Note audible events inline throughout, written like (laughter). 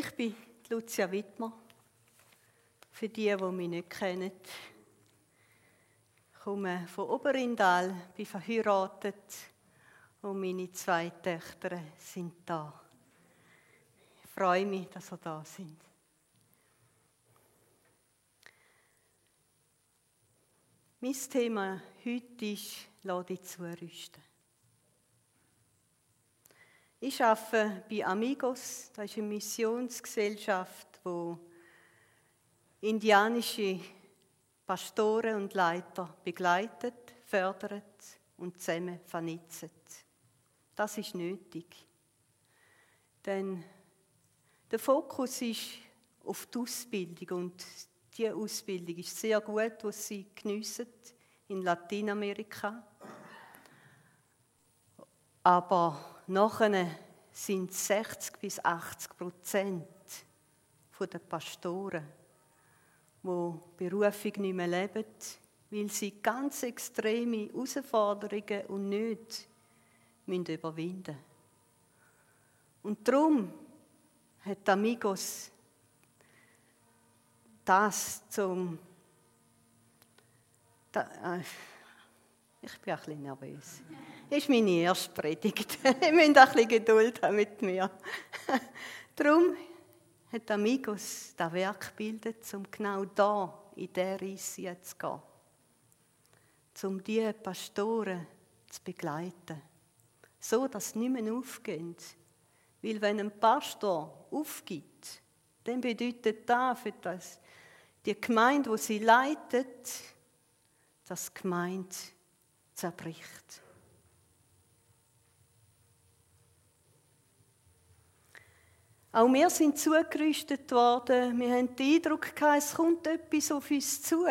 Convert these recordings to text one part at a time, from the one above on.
Ich bin Lucia Wittmer. Für die, die mich nicht kennen. Ich komme von Oberindal, bin verheiratet und meine zwei Töchter sind da. Ich freue mich, dass sie da sind. Mein Thema heute ist, dich zurüsten. Ich arbeite bei Amigos, das ist eine Missionsgesellschaft, wo indianische Pastoren und Leiter begleitet, fördert und zusammen vernetzt. Das ist nötig. Denn der Fokus ist auf die Ausbildung und die Ausbildung ist sehr gut, was sie geniessen in Lateinamerika. Aber Nachher sind 60 bis 80 Prozent der Pastoren, die Berufung nicht mehr leben, weil sie ganz extreme Herausforderungen und Nöte überwinden müssen. Und darum hat Amigos das zum. Äh, ich bin ein bisschen nervös. Das ist meine erste Predigt. (laughs) Ihr müsst ein bisschen Geduld haben mit mir. (laughs) Darum hat Amigos das Werk gebildet, um genau da in dieser Reise zu gehen. Um diese Pastoren zu begleiten. So, dass sie nicht mehr aufgehen. Weil wenn ein Pastor aufgibt, dann bedeutet das für das, die Gemeinde, die sie leitet, dass die Gemeinde zerbricht. Auch wir sind zugerüstet worden. Wir haben den Eindruck gehabt, es kommt etwas auf uns zu,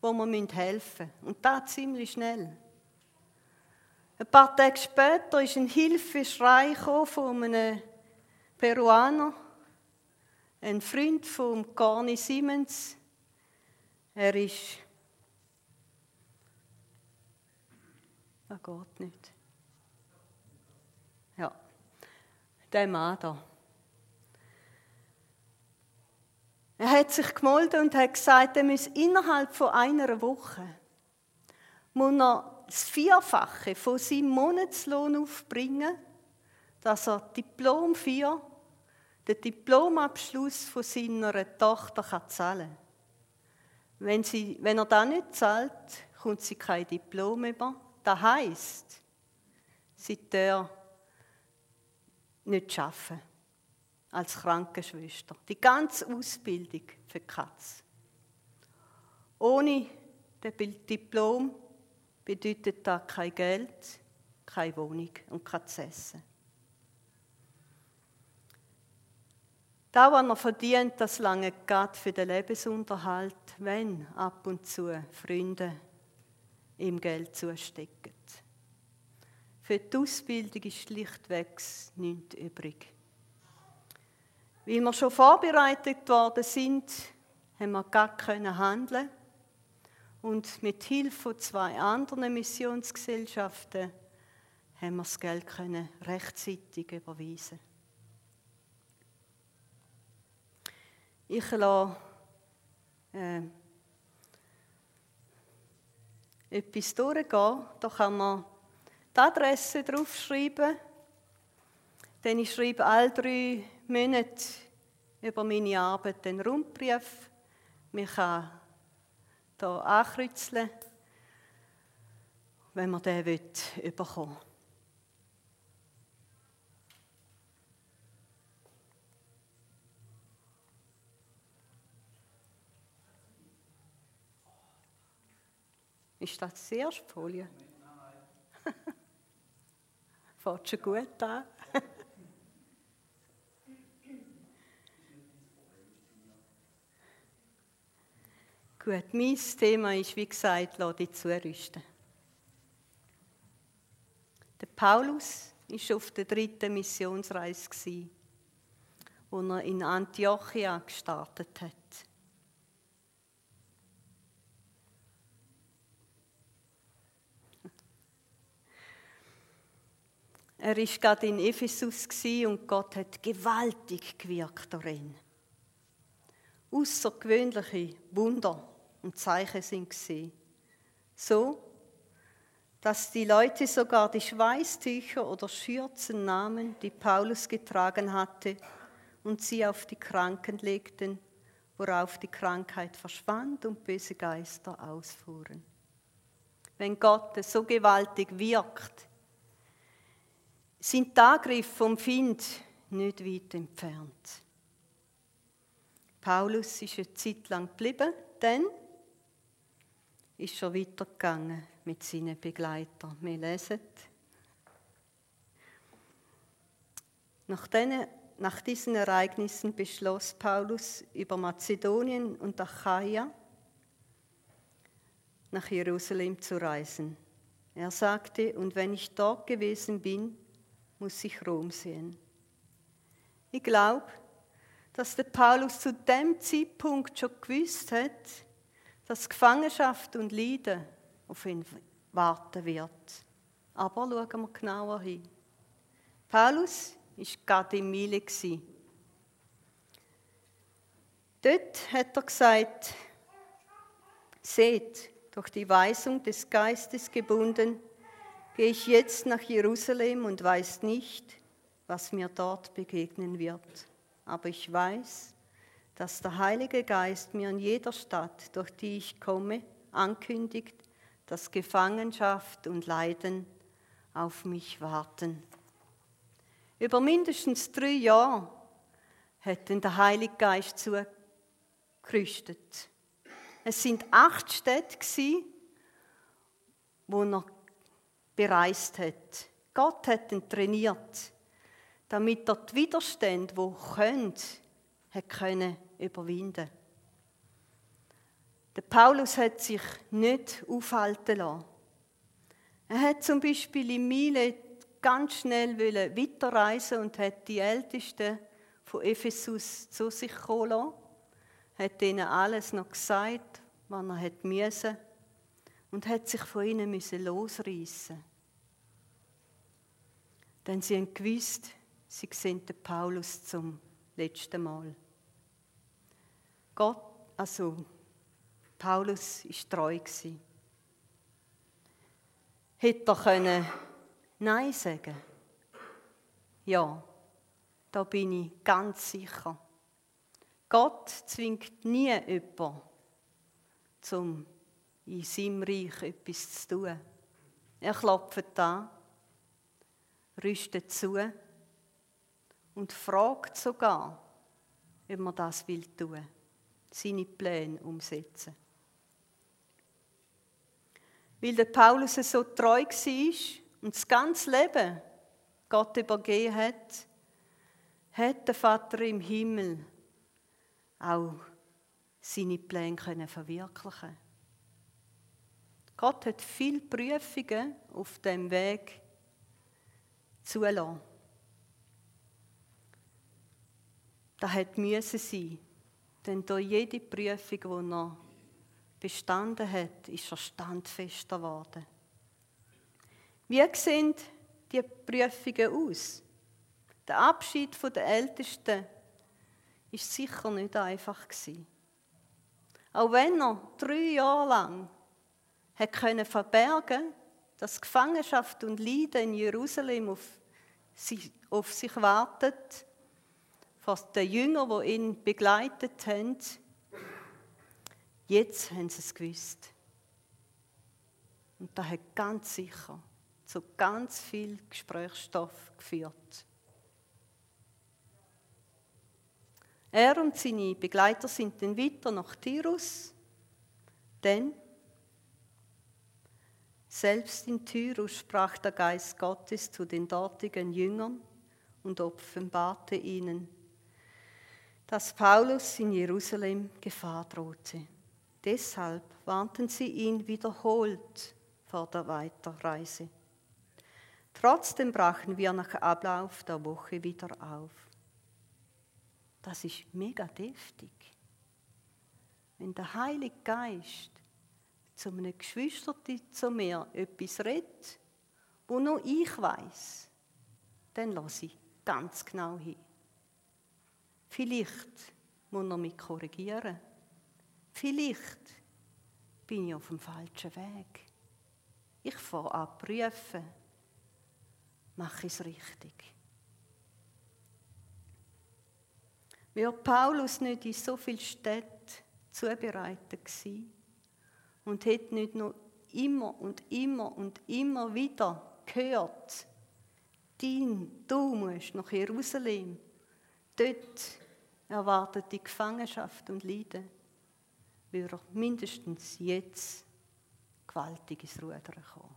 wo wir helfen müssen. Und das ziemlich schnell. Ein paar Tage später ist ein Hilfeschrei von einem Peruaner, ein Freund von Carney Siemens. Er ist. Er geht nicht. Ja, der Mann da. Er hat sich gemolden und hat gesagt, er muss innerhalb von einer Woche muss er das Vierfache von seinem Monatslohn aufbringen, dass er Diplom 4, den Diplomabschluss von seiner Tochter kann zahlen kann. Wenn, wenn er das nicht zahlt, kommt sie kein Diplom über. Das heisst, sie darf nicht arbeiten als Krankenschwester. Die ganze Ausbildung für Katz. Ohne das Diplom bedeutet das kein Geld, keine Wohnung und kein Essen. Da, was er verdient, das lange geht für den Lebensunterhalt, wenn ab und zu Freunde ihm Geld zustecken. Für die Ausbildung ist schlichtweg nichts übrig. Weil wir schon vorbereitet worden sind, haben wir gar können handeln und mit Hilfe von zwei anderen Missionsgesellschaften haben wir das Geld können rechtzeitig überweisen. Ich lasse äh, etwas durchgehen. Da kann man die Adresse draufschreiben. Denn ich schreibe all drei Monate über meine Arbeit den Rundbrief. Man hier ankreuzeln, wenn man den will, bekommen Ist das die erste Folie? (laughs) Fährt schon gut an. (laughs) Gut, mein Thema ist, wie gesagt, lass dich zurüsten. Der Paulus war auf der dritten Missionsreise, wo er in Antiochia gestartet hat. Er war gerade in Ephesus und Gott hat gewaltig gewirkt darin. Außergewöhnliche Wunder und Zeichen sind gesehen. So, dass die Leute sogar die Schweißtücher oder Schürzen nahmen, die Paulus getragen hatte, und sie auf die Kranken legten, worauf die Krankheit verschwand und böse Geister ausfuhren. Wenn Gott so gewaltig wirkt, sind die Angriffe vom Find nicht weit entfernt. Paulus ist eine Zeit lang geblieben, dann ist er weitergegangen mit seinen Begleitern. Wir lesen. Nach, den, nach diesen Ereignissen beschloss Paulus, über Mazedonien und Achaia nach Jerusalem zu reisen. Er sagte, und wenn ich dort gewesen bin, muss ich Rom sehen. Ich glaube, dass der Paulus zu dem Zeitpunkt schon gewusst hat, dass Gefangenschaft und Leiden auf ihn warten wird. Aber schauen wir genauer hin. Paulus war gerade in Mile. Dort hat er gesagt, seht, durch die Weisung des Geistes gebunden, gehe ich jetzt nach Jerusalem und weiß nicht, was mir dort begegnen wird. Aber ich weiß, dass der Heilige Geist mir in jeder Stadt, durch die ich komme, ankündigt, dass Gefangenschaft und Leiden auf mich warten. Über mindestens drei Jahre hat der Heilige Geist zugerüstet. Es sind acht Städte, wo er bereist hat. Gott hat ihn trainiert, damit er die Widerstände, die können, hat können überwinden. Der Paulus hat sich nicht aufhalten lassen. Er hat zum Beispiel in Milet ganz schnell weiterreisen und hat die Ältesten von Ephesus zu sich kommen lassen, hat ihnen alles noch gesagt, was er hat müssen und hat sich von ihnen müssen losreißen. Denn sie haben gewusst, sie sehen den Paulus zum letzten Mal. Gott, also Paulus ist treu gewesen. Hätte er können Nein sagen? Ja, da bin ich ganz sicher. Gott zwingt nie jemanden, um in seinem Reich etwas zu tun. Er klopft an, rüstet zu und fragt sogar, ob man das will tun, seine Pläne umsetzen. Weil der Paulus so treu war und das ganze Leben Gott übergeben hat, hat der Vater im Himmel auch seine Pläne können verwirklichen. Gott hat viele Prüfungen auf dem Weg zulassen. Das müssen sein, denn durch jede Prüfung, die er bestanden hat, ist er standfester geworden. Wie sehen die Prüfungen aus? Der Abschied der Ältesten ist sicher nicht einfach. Auch wenn er drei Jahre lang hat können verbergen, dass Gefangenschaft und Leiden in Jerusalem auf sich wartet, von den Jüngern, die ihn begleitet haben, Jetzt haben sie es gewusst. Und das hat ganz sicher zu ganz viel Gesprächsstoff geführt. Er und seine Begleiter sind dann weiter nach Tyrus, denn selbst in Tyrus sprach der Geist Gottes zu den dortigen Jüngern und offenbarte ihnen, dass Paulus in Jerusalem Gefahr drohte. Deshalb warnten sie ihn wiederholt vor der Weiterreise. Trotzdem brachen wir nach Ablauf der Woche wieder auf. Das ist mega deftig. Wenn der Heilige Geist zu einem Geschwister zu mir etwas redet, wo nur ich weiß, dann lasse ich ganz genau hin. Vielleicht muss er mich korrigieren. Vielleicht bin ich auf dem falschen Weg. Ich fange an prüfen, mache ich es richtig. Wäre Paulus nicht in so vielen Städten zubereitet gewesen und hätte nicht noch immer und immer und immer wieder gehört, dein, du musst nach Jerusalem, dort erwartet die Gefangenschaft und Leiden, würde er mindestens jetzt gewaltig ins Rudern kommen.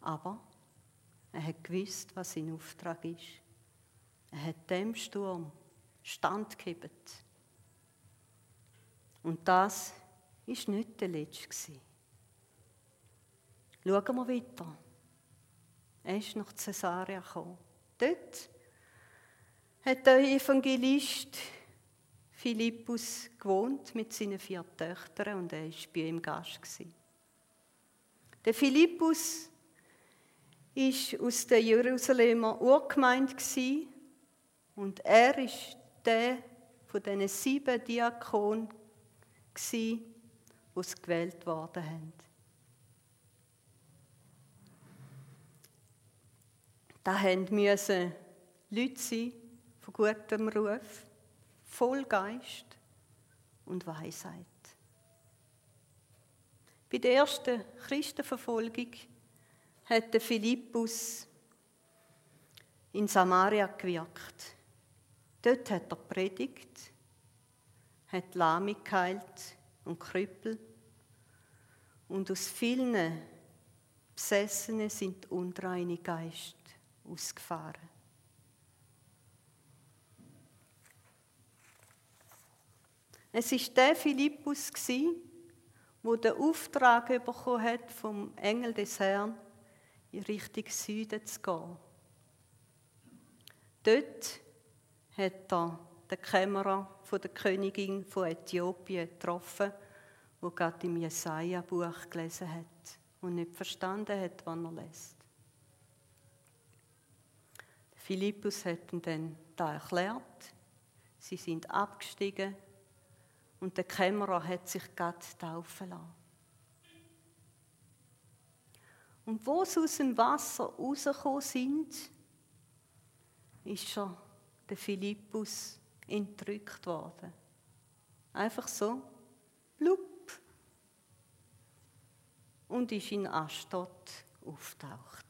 Aber er hat gewusst, was sein Auftrag ist. Er hat dem Sturm standgegeben. Und das ist nicht der letzte. Schauen wir weiter. Er ist nach Caesarea gekommen. Dort hat der Evangelist Philippus gewohnt mit seinen vier Töchtern und er war bei ihm Gast. Der Philippus war aus der Jerusalemer Urgemeinde und er ist der von diesen sieben Diakonen, die gewählt worden haben. Da müssen Leute sein gutem Ruf, voll Geist und Weisheit. Bei der ersten Christenverfolgung hat Philippus in Samaria gewirkt. Dort hat er predigt, hat Lahme geheilt und Krüppel. Und aus vielen Besessenen sind unreine Geist ausgefahren. Es ist der Philippus wo der Auftrag bekommen hat vom Engel des Herrn, in Richtung Süden zu gehen. Dort hat er den Kämmerer von der Königin von Äthiopien getroffen, wo gerade im Jesaja-Buch gelesen hat und nicht verstanden hat, was er liest. Philippus hat ihm dann da erklärt. Sie sind abgestiegen und der Kämmerer hat sich gerade taufen lassen. Und wo sie aus dem Wasser rausgekommen sind, ist schon der Philippus entrückt worden. Einfach so, blub. Und ist in Astot auftaucht.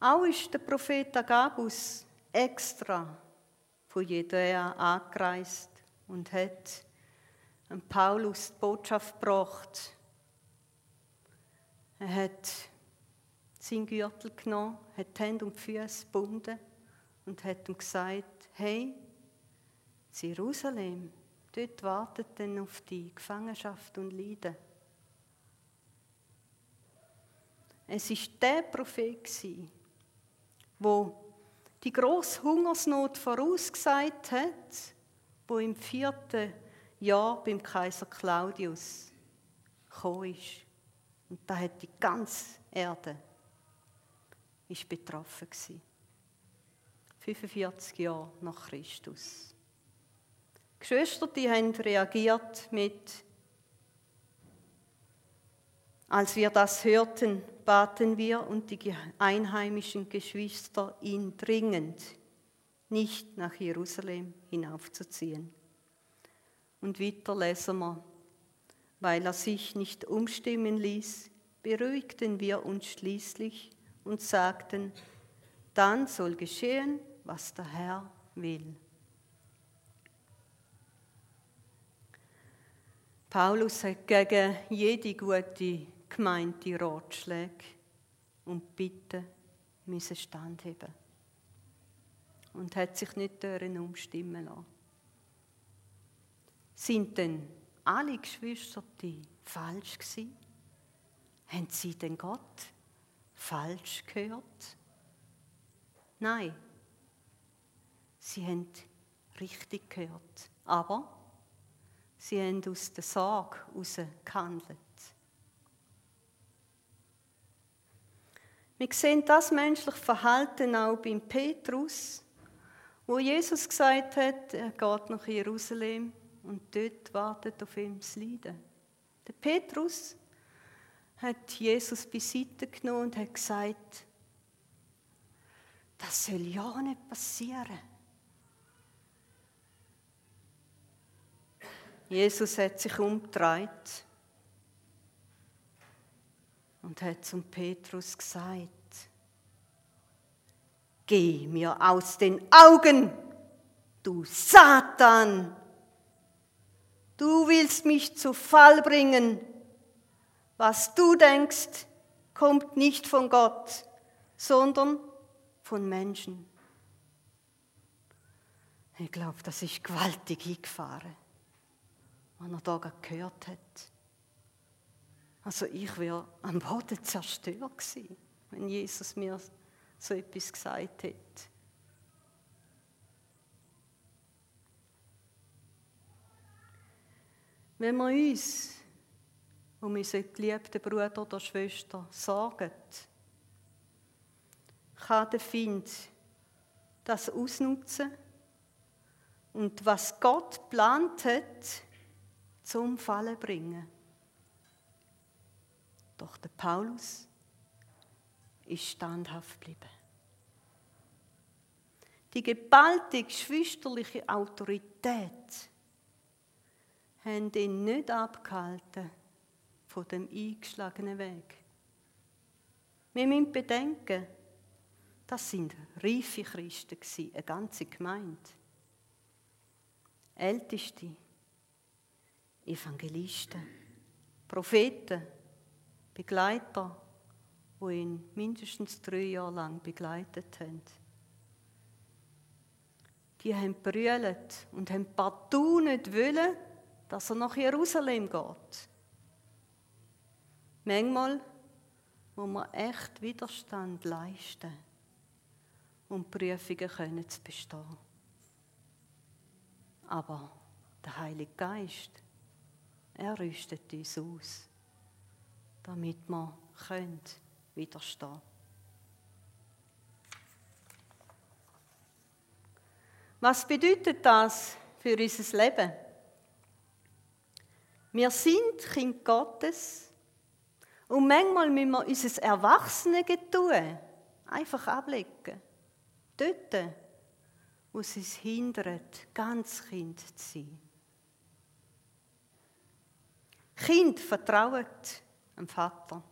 Auch ist der Prophet Agabus extra von Judäa angereist und hat Paulus die Botschaft gebracht. Er hat seinen Gürtel genommen, hat die Hände und die Füße gebunden und hat ihm gesagt, hey, Jerusalem, dort wartet dann auf die Gefangenschaft und Leiden. Es war der Prophet, wo die große Hungersnot vorausgesagt hat, wo im vierten Jahr beim Kaiser Claudius gekommen ist. Und da hat die ganze Erde ist betroffen gewesen. 45 Jahre nach Christus. Die Geschwister die haben reagiert mit als wir das hörten, baten wir und die einheimischen Geschwister ihn dringend, nicht nach Jerusalem hinaufzuziehen. Und weiter lesen wir, weil er sich nicht umstimmen ließ, beruhigten wir uns schließlich und sagten, dann soll geschehen, was der Herr will. Paulus hat gegen jede gute gemeinte Ratschläge und Bitten müssen standheben und hat sich nicht darin umstimmen lassen. Sind denn alle Geschwister die falsch gewesen? Haben sie denn Gott falsch gehört? Nein, sie haben richtig gehört, aber sie haben aus der Sorge heraus gehandelt. Wir sehen das menschliche Verhalten auch beim Petrus, wo Jesus gesagt hat, er geht nach Jerusalem und dort wartet auf ihn das Leiden. Der Petrus hat Jesus beiseite genommen und hat gesagt, das soll ja nicht passieren. Jesus hat sich umgedreht und hat zum Petrus gesagt, Geh mir aus den Augen, du Satan! Du willst mich zu Fall bringen. Was du denkst, kommt nicht von Gott, sondern von Menschen. Ich glaube, das ist gewaltig eingefahren, was er da gehört hat. Also ich wäre am Boden zerstört gewesen, wenn Jesus mir so etwas gesagt hat. Wenn wir uns um unseren geliebten Bruder oder Schwester sorgen, kann der Find das ausnutzen und was Gott geplant hat, zum Fallen bringen. Doch der Paulus ist standhaft geblieben. Die gebaltige geschwisterliche Autorität haben ihn nicht abgehalten von dem eingeschlagenen Weg. Wir müssen bedenken, das sind reife Christen, eine ganze Gemeinde. Älteste, Evangelisten, Propheten, Begleiter, die ihn mindestens drei Jahre lang begleitet haben. Die haben brüllt und haben partout nicht wollen, dass er nach Jerusalem geht. Manchmal muss man echt Widerstand leisten, um Prüfungen können zu bestehen. Aber der Heilige Geist, er rüstet uns aus, damit wir können widerstehen. Was bedeutet das für unser Leben? Wir sind Kind Gottes und manchmal müssen wir unser Erwachsene-Getue einfach ablegen. Dort, wo es uns hindert, ganz Kind zu sein. Kind vertrauen dem Vater.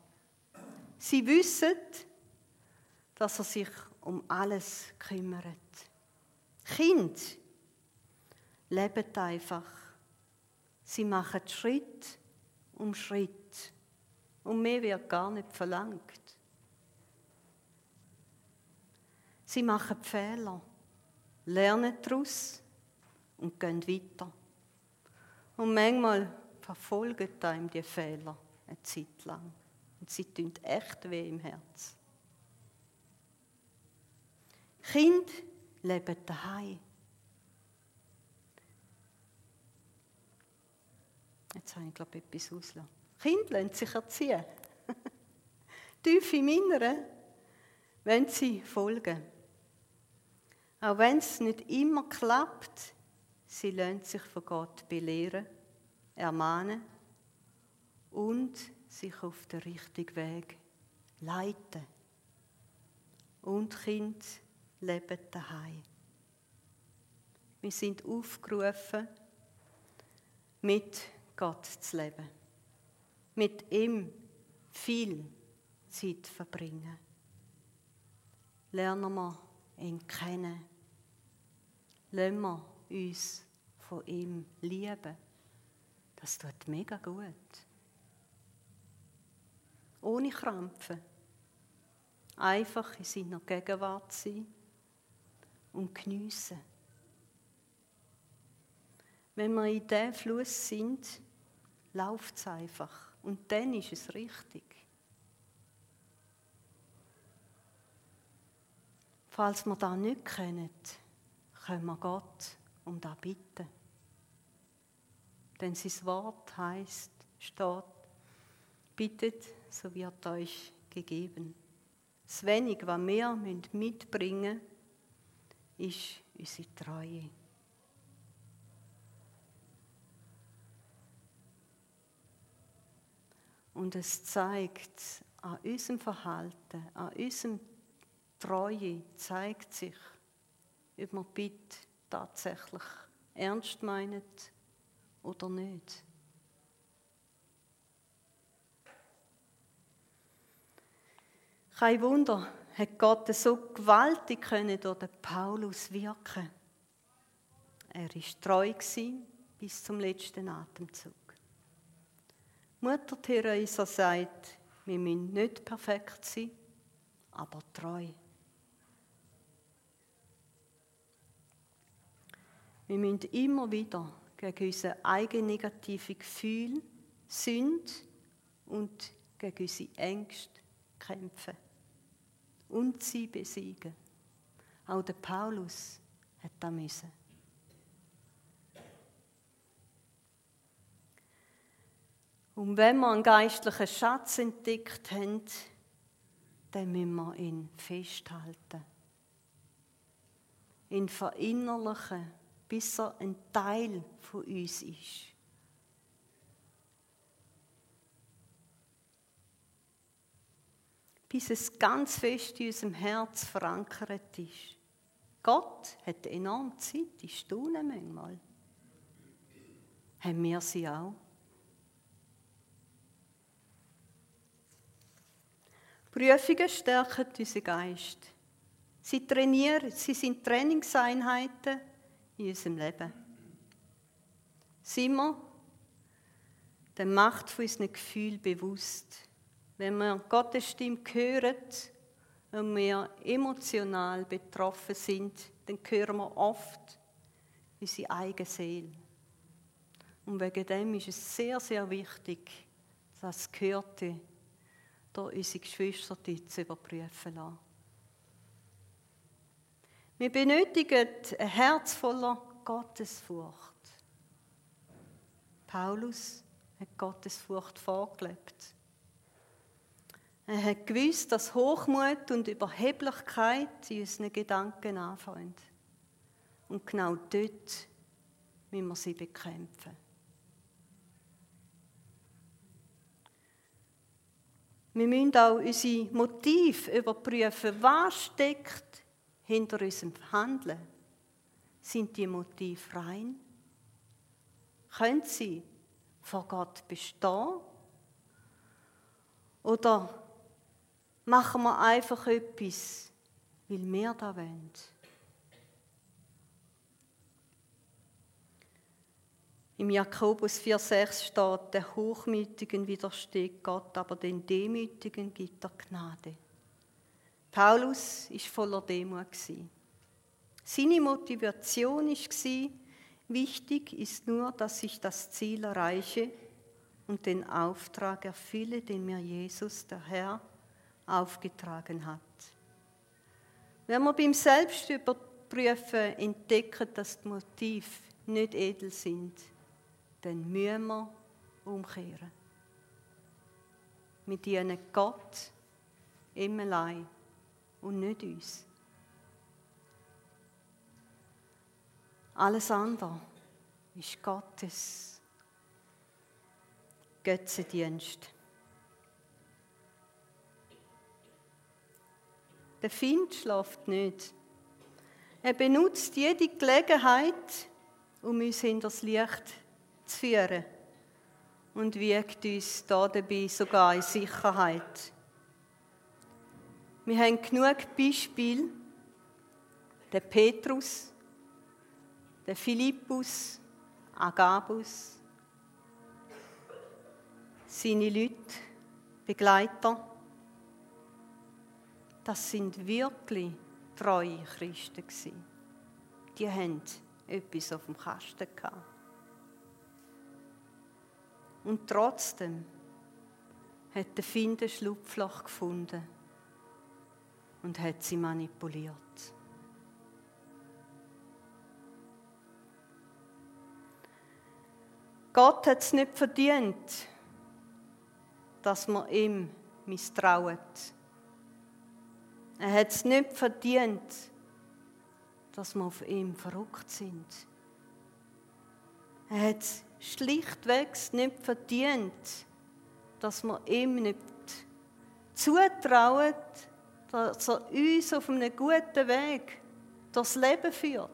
Sie wissen, dass er sich um alles kümmert. Kind leben einfach. Sie machen Schritt um Schritt. Und mehr wird gar nicht verlangt. Sie machen Fehler, lernen daraus und gehen weiter. Und manchmal verfolgen einem die Fehler eine Zeit lang. Und sie tun echt weh im Herz. Kind leben daheim. Jetzt habe ich, glaube ich, etwas ausgelassen. Kind lassen sich erziehen. (laughs) Tief im Inneren wenn sie folgen. Auch wenn es nicht immer klappt, sie lassen sich von Gott belehren, ermahnen und sich auf den richtigen Weg leiten. Und Kind leben daheim. Wir sind aufgerufen, mit Gott zu leben, mit ihm viel Zeit verbringen. Lernen wir ihn kennen. Lassen wir uns von ihm lieben. Das tut mega gut ohne Krampfen. Einfach in seiner Gegenwart sein und geniessen. Wenn wir in diesem Fluss sind, läuft es einfach. Und dann ist es richtig. Falls wir das nicht können, können wir Gott um das bitten. Denn sein Wort heißt, steht, bittet so wird euch gegeben. Das Wenige, was wir mitbringen ist unsere Treue. Und es zeigt an unserem Verhalten, an unserem Treue, zeigt sich, ob wir Bitte tatsächlich ernst meinen oder nicht. Kein Wunder, hat Gott so gewaltig können durch den Paulus wirken. Er ist treu bis zum letzten Atemzug. Mutter Theresa sagt, wir müssen nicht perfekt sein, aber treu. Wir müssen immer wieder gegen unsere eigenen negativen Gefühle, Sünde und gegen unsere Ängste kämpfen und sie besiegen. Auch der Paulus hat das müssen. Und wenn wir einen geistlichen Schatz entdeckt haben, dann müssen wir ihn festhalten. Ihn verinnerlichen, bis er ein Teil von uns ist. Bis es ganz fest in unserem Herz verankert ist. Gott hat enorm Zeit, ich staune manchmal. Haben wir sie auch? Prüfungen stärken unseren Geist. Sie trainieren, sie sind Trainingseinheiten in unserem Leben. Sind wir der Macht von unseren Gefühlen bewusst? Wenn wir Gottes Stimme hören und wir emotional betroffen sind, dann hören wir oft unsere eigene Seele. Und wegen dem ist es sehr, sehr wichtig, das Gehörte durch unsere Geschwister zu überprüfen lassen. Wir benötigen ein Herz voller Gottesfurcht. Paulus hat Gottesfurcht vorgelebt. Er hat gewusst, dass Hochmut und Überheblichkeit in unseren Gedanken anfangen. Und genau dort müssen wir sie bekämpfen. Wir müssen auch unsere Motiv überprüfen. Was steckt hinter unserem Handeln? Sind die Motive rein? Können sie vor Gott bestehen? Oder machen wir einfach etwas, weil wir da wollen. Im Jakobus 4,6 steht, der Hochmütigen widersteht Gott, aber den Demütigen gibt er Gnade. Paulus ist voller Demut. Seine Motivation war, wichtig ist nur, dass ich das Ziel erreiche und den Auftrag erfülle, den mir Jesus, der Herr, aufgetragen hat. Wenn wir beim Selbstüberprüfen entdecken, dass die Motive nicht edel sind, dann müssen wir umkehren. Wir dienen Gott im allein und nicht uns. Alles andere ist Gottes Götzendienst. Der Find schläft nicht. Er benutzt jede Gelegenheit, um uns in das Licht zu führen und wiegt uns da dabei sogar in Sicherheit. Wir haben genug Beispiele. Der Petrus, der Philippus, Agabus, seine Leute, Begleiter das sind wirklich treue Christen gewesen. Die haben etwas auf dem Kasten gehabt. Und trotzdem hat der Find ein Schlupfloch gefunden und hat sie manipuliert. Gott hat es nicht verdient, dass man ihm misstraut Er hat es nicht verdient, dass wir auf ihm verrückt sind. Er hat es schlichtweg nicht verdient, dass wir ihm nicht zutrauen, dass er uns auf einem guten Weg durchs Leben führt.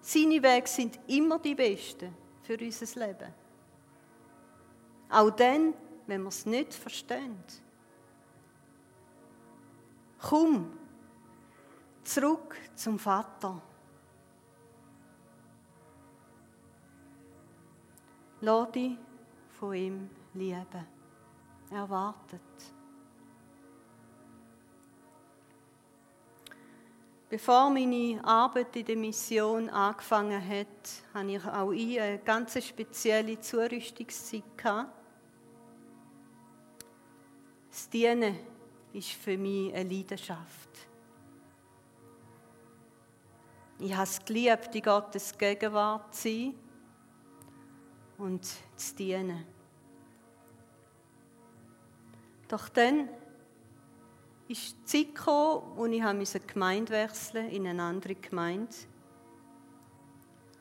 Seine Wege sind immer die besten für unser Leben. Auch dann, wenn wir es nicht verstehen. Komm zurück zum Vater. Lass dich von ihm lieben. Er wartet. Bevor meine Arbeit in der Mission angefangen hat, hatte ich auch ich eine ganz spezielle Zurüstungszeit. Das Dienen ist für mich eine Leidenschaft. Ich habe es geliebt, in Gottes Gegenwart zu sein und zu dienen. Doch dann ist die Zeit gekommen, wo ich die Gemeinde wechseln in eine andere Gemeinde.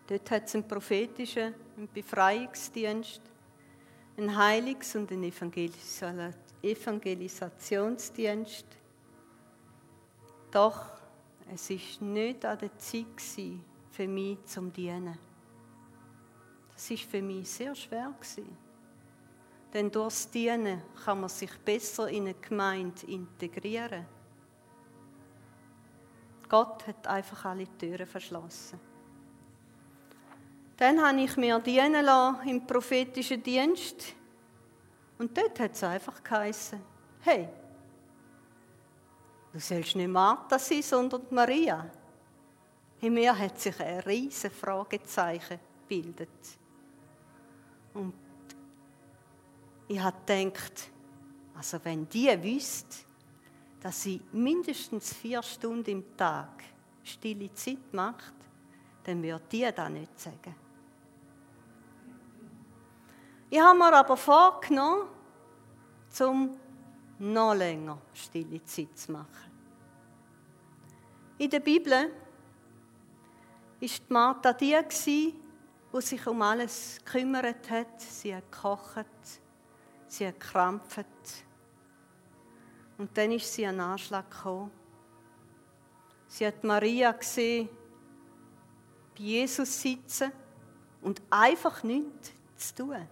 Dort hat es einen prophetischen einen Befreiungsdienst, einen Heiligs- und einen Evangelisationsdienst. Doch es war nicht an der Zeit für mich zum Dienen. Das war für mich sehr schwer. Denn durchs Dienen kann man sich besser in eine Gemeinde integrieren. Gott hat einfach alle Türen verschlossen. Dann habe ich mir dienen lassen im prophetischen Dienst. Und dort hat es einfach geheißen, hey, du sollst nicht Martha sein, sondern Maria. In mir hat sich ein riesiges Fragezeichen gebildet. Und ich habe gedacht, also wenn die wüsste, dass sie mindestens vier Stunden im Tag stille Zeit macht, dann würde die das nicht sagen. Ich habe mir aber vorgenommen, zum noch länger stille Zeit zu machen. In der Bibel ist Martha die, die sich um alles gekümmert hat. Sie hat gekocht, sie hat gekrampft. Und dann ist sie an Anschlag gekommen. Sie hat Maria gesehen, bei Jesus sitzen und einfach nichts zu tun.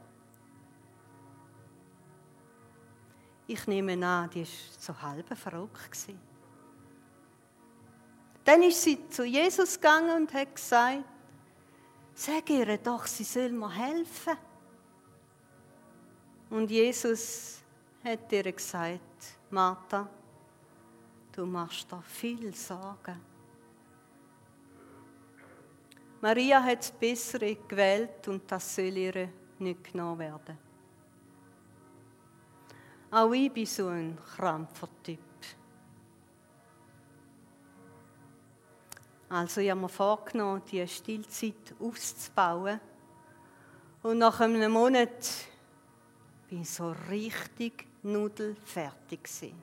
Ich nehme an, die war so halb verrückt. Dann ist sie zu Jesus gegangen und hat gesagt, sag ihr doch, sie soll mir helfen. Und Jesus hat ihr gesagt, Martha, du machst da viel Sorgen. Maria hat das Bessere gewählt und das soll ihr nicht genommen werden. Auch ich bin so ein Krampfertyp. Also ich habe mir vorgenommen, diese Stillzeit auszubauen. Und nach einem Monat bin so richtig nudelfertig.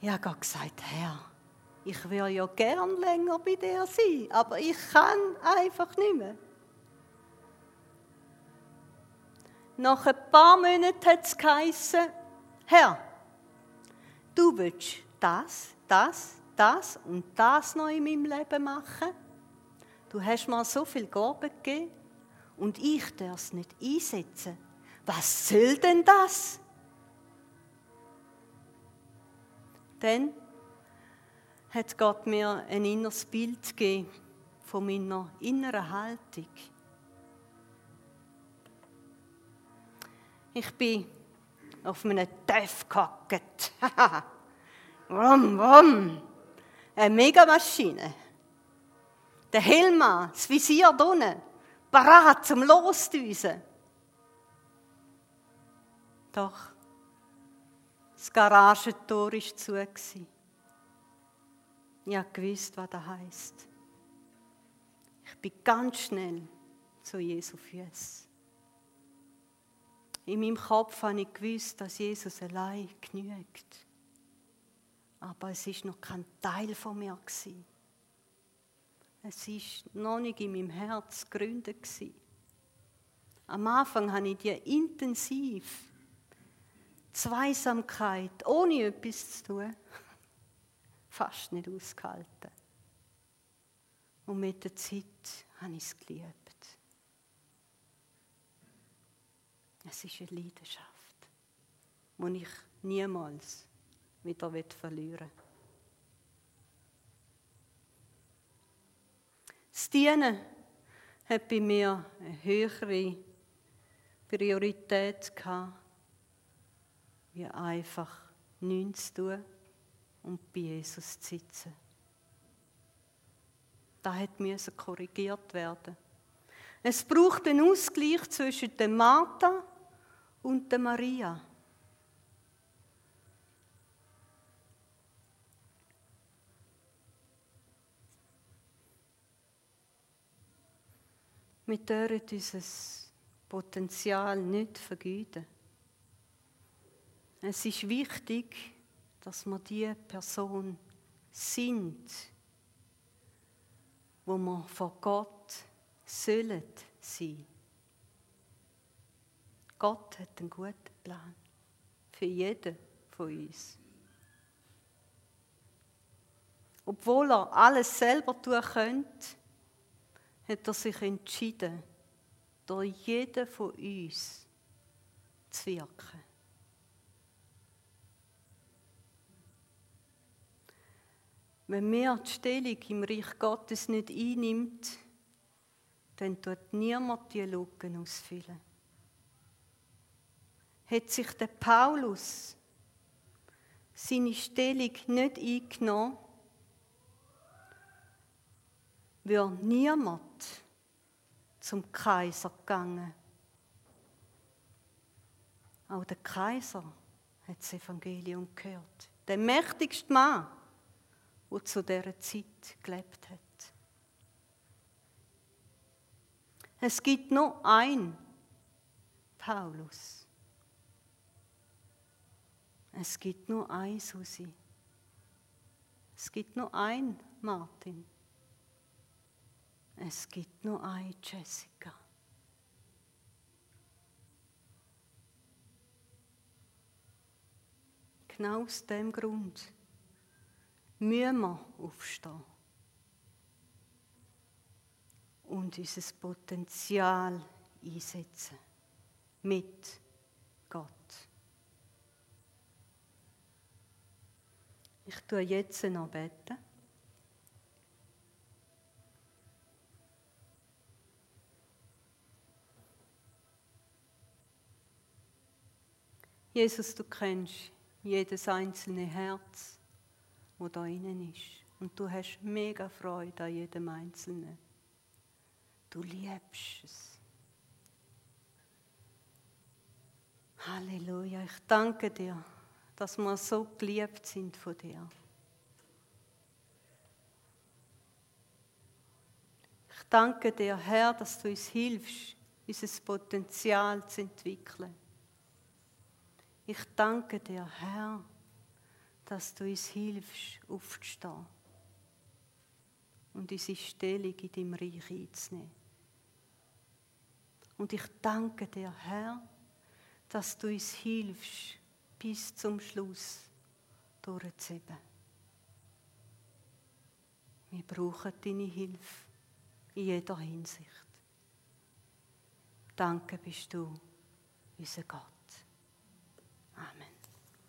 Ich habe gesagt, Herr, ich würde ja gern länger bei dir sein, aber ich kann einfach nicht mehr. Nach ein paar Monaten hat es geheißen, Herr, du willst das, das, das und das noch in meinem Leben machen. Du hast mir so viel Gaben gegeben und ich darf es nicht einsetzen. Was soll denn das? Dann hat Gott mir ein inneres Bild gegeben von meiner inneren Haltung. Ich bin auf einem Töff gehockt. wum, (laughs) wum. Eine Megamaschine. Der Helm, das Visier unten parat zum Losdüsen. Doch das Garagentor war zu. Ich wusste, was das heisst. Ich bin ganz schnell zu Jesu Füßen. In meinem Kopf habe ich gewusst, dass Jesus allein genügt. Aber es ist noch kein Teil von mir gewesen. Es ist noch nicht in meinem Herz gegründet gewesen. Am Anfang habe ich die intensiv Zweisamkeit ohne etwas zu tun (laughs) fast nicht ausgehalten. Und mit der Zeit habe ich es geliebt. Es ist eine Leidenschaft, die ich niemals wieder verlieren will. Das Dienen hat bei mir eine höhere Priorität gehabt, wie einfach nichts zu tun und bei Jesus zu sitzen. Das musste korrigiert werden. Es braucht einen Ausgleich zwischen der Martha und der Maria. Wir dürfen unser Potenzial nicht vergeuden. Es ist wichtig, dass wir die Person sind, wo wir vor Gott sollen sein. Gott hat einen guten Plan für jeden von uns. Obwohl er alles selber tun könnte, hat er sich entschieden, durch jeden von uns zu wirken. Wenn mehr die Stellung im Reich Gottes nicht einnimmt, dann tut niemand die Lücken ausfüllen. Hat sich der Paulus seine Stellung nicht eingenommen, wäre niemand zum Kaiser gegangen. Auch der Kaiser hat das Evangelium gehört. Der mächtigste Mann der zu dieser Zeit gelebt hat. Es gibt nur ein Paulus. Es gibt nur ein Susi. Es gibt nur ein Martin. Es gibt nur ein Jessica. Genau aus dem Grund müssen wir aufstehen und unser Potenzial einsetzen mit Gott. Ich tue jetzt noch beten. Jesus, du kennst jedes einzelne Herz wo da innen ist. Und du hast mega Freude an jedem Einzelnen. Du liebst es. Halleluja. Ich danke dir, dass wir so geliebt sind von dir. Ich danke dir, Herr, dass du uns hilfst, unser Potenzial zu entwickeln. Ich danke dir, Herr, dass du uns hilfst, aufzustehen und unsere Stellung in deinem Reich einzunehmen. Und ich danke dir, Herr, dass du uns hilfst, bis zum Schluss durchzuheben. Wir brauchen deine Hilfe in jeder Hinsicht. Danke bist du, unser Gott.